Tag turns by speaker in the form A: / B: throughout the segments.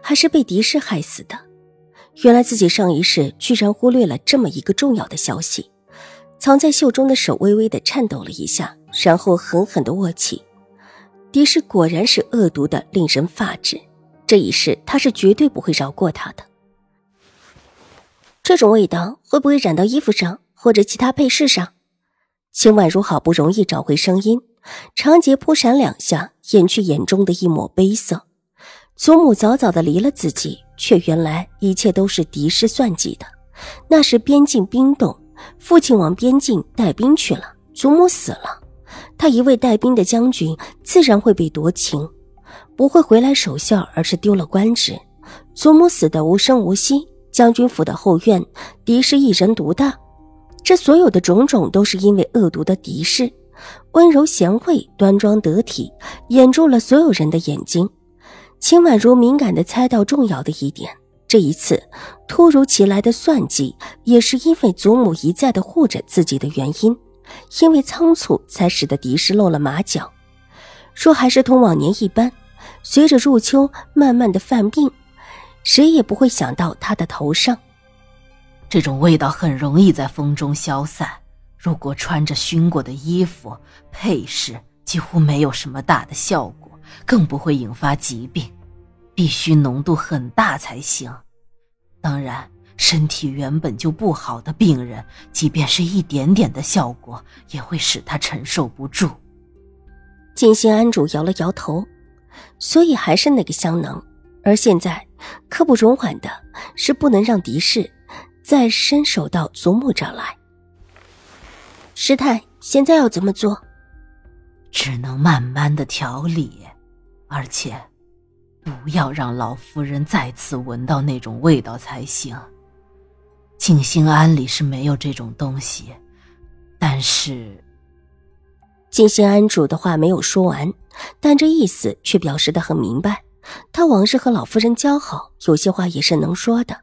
A: 还是被敌视害死的。原来自己上一世居然忽略了这么一个重要的消息。藏在袖中的手微微的颤抖了一下，然后狠狠的握起。敌视果然是恶毒的，令人发指。这一世他是绝对不会饶过他的。这种味道会不会染到衣服上或者其他配饰上？秦婉如好不容易找回声音，长睫扑闪两下，掩去眼中的一抹悲色。祖母早早的离了自己，却原来一切都是敌视算计的。那时边境冰冻，父亲往边境带兵去了，祖母死了，他一位带兵的将军自然会被夺情，不会回来守孝，而是丢了官职。祖母死的无声无息，将军府的后院敌视一人独大，这所有的种种都是因为恶毒的敌视。温柔贤惠、端庄得体，掩住了所有人的眼睛。秦婉如敏感的猜到重要的一点：这一次突如其来的算计，也是因为祖母一再的护着自己的原因，因为仓促才使得敌视露了马脚。若还是同往年一般，随着入秋慢慢的犯病，谁也不会想到他的头上。
B: 这种味道很容易在风中消散，如果穿着熏过的衣服，配饰几乎没有什么大的效果。更不会引发疾病，必须浓度很大才行。当然，身体原本就不好的病人，即便是一点点的效果，也会使他承受不住。
A: 金星安主摇了摇头，所以还是那个香囊。而现在，刻不容缓的是不能让敌视再伸手到祖母这儿来。师太，现在要怎么做？
B: 只能慢慢的调理。而且，不要让老夫人再次闻到那种味道才行。静心庵里是没有这种东西，但是，
A: 静心庵主的话没有说完，但这意思却表示的很明白。他往日和老夫人交好，有些话也是能说的。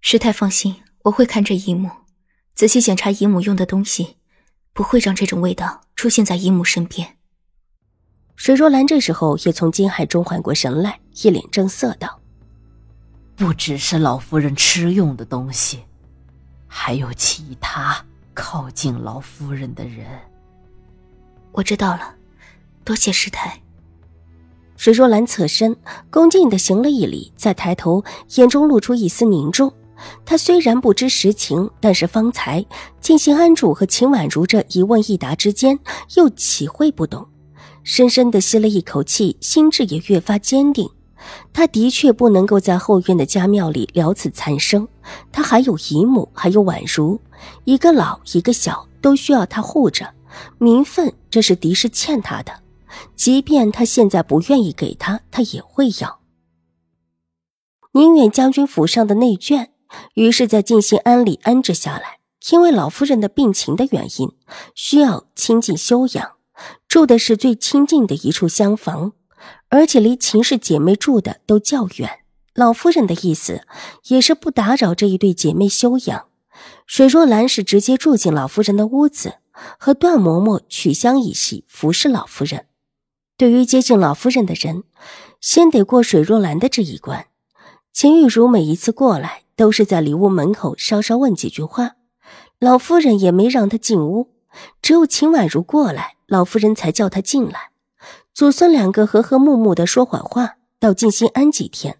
C: 师太放心，我会看这姨母，仔细检查姨母用的东西，不会让这种味道出现在姨母身边。
A: 水若兰这时候也从惊骇中缓过神来，一脸正色道：“
B: 不只是老夫人吃用的东西，还有其他靠近老夫人的人。”
C: 我知道了，多谢师太。
A: 水若兰侧身恭敬的行了一礼，再抬头，眼中露出一丝凝重。她虽然不知实情，但是方才静心安主和秦婉如这一问一答之间，又岂会不懂？深深的吸了一口气，心智也越发坚定。他的确不能够在后院的家庙里了此残生。他还有姨母，还有婉如，一个老一个小，都需要他护着。名分，这是狄氏欠他的，即便他现在不愿意给他，他也会要。宁远将军府上的内眷，于是在静心庵里安置下来，因为老夫人的病情的原因，需要亲近休养。住的是最亲近的一处厢房，而且离秦氏姐妹住的都较远。老夫人的意思也是不打扰这一对姐妹休养。水若兰是直接住进老夫人的屋子，和段嬷嬷取香一戏，服侍老夫人。对于接近老夫人的人，先得过水若兰的这一关。秦玉茹每一次过来，都是在里屋门口稍稍问几句话，老夫人也没让她进屋。只有秦婉如过来，老夫人才叫她进来。祖孙两个和和睦睦的说会话，到静心安几天，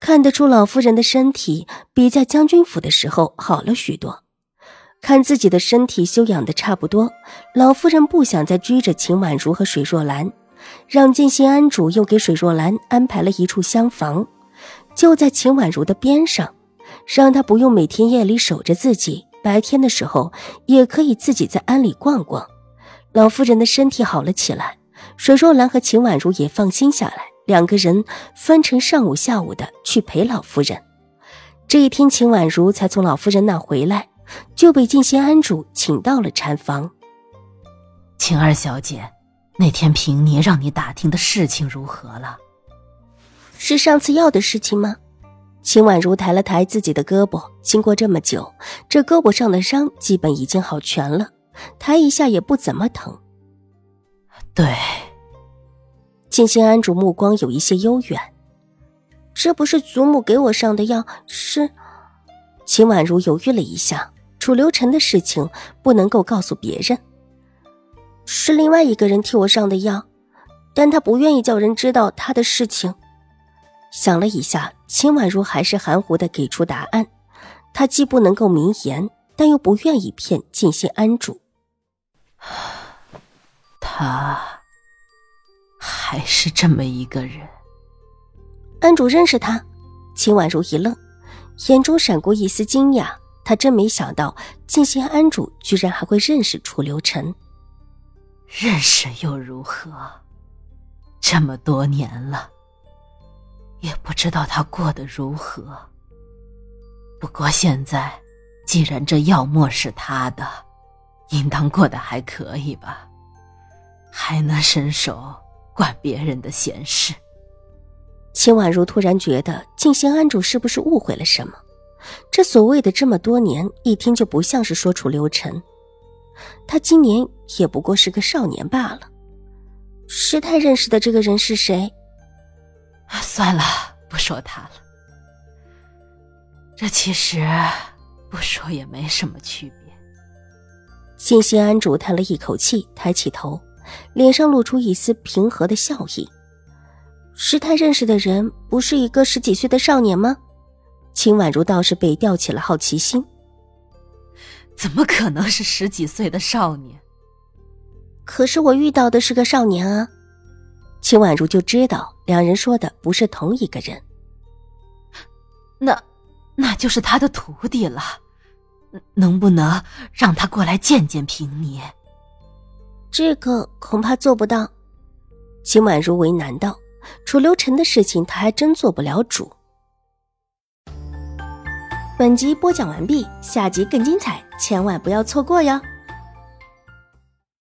A: 看得出老夫人的身体比在将军府的时候好了许多。看自己的身体修养的差不多，老夫人不想再拘着秦婉如和水若兰，让静心安主又给水若兰安排了一处厢房，就在秦婉如的边上，让她不用每天夜里守着自己。白天的时候也可以自己在庵里逛逛。老夫人的身体好了起来，水若兰和秦婉如也放心下来，两个人分成上午、下午的去陪老夫人。这一天，秦婉如才从老夫人那回来，就被静心庵主请到了禅房。
B: 晴儿小姐，那天平尼让你打听的事情如何了？
A: 是上次药的事情吗？秦婉如抬了抬自己的胳膊，经过这么久，这胳膊上的伤基本已经好全了，抬一下也不怎么疼。
B: 对。
A: 静心安主目光有一些悠远，这不是祖母给我上的药，是。秦婉如犹豫了一下，楚留臣的事情不能够告诉别人。是另外一个人替我上的药，但他不愿意叫人知道他的事情。想了一下，秦婉如还是含糊的给出答案。她既不能够明言，但又不愿意骗静心安主。
B: 他还是这么一个人。
A: 安主认识他？秦婉如一愣，眼中闪过一丝惊讶。她真没想到，静心安主居然还会认识楚留臣。
B: 认识又如何？这么多年了，也不知道他过得如何。不过现在，既然这药末是他的，应当过得还可以吧？还能伸手管别人的闲事？
A: 秦婉如突然觉得静心安主是不是误会了什么？这所谓的这么多年，一听就不像是说楚留臣。他今年也不过是个少年罢了。师太认识的这个人是谁？
B: 算了，不说他了。这其实不说也没什么区别。
A: 欣欣安主叹了一口气，抬起头，脸上露出一丝平和的笑意。师太认识的人不是一个十几岁的少年吗？秦婉如倒是被吊起了好奇心。
B: 怎么可能是十几岁的少年？
A: 可是我遇到的是个少年啊！秦婉如就知道两人说的不是同一个人。
B: 那，那就是他的徒弟了。能不能让他过来见见平尼？
A: 这个恐怕做不到。秦婉如为难道：“楚留臣的事情，他还真做不了主。”本集播讲完毕，下集更精彩，千万不要错过哟！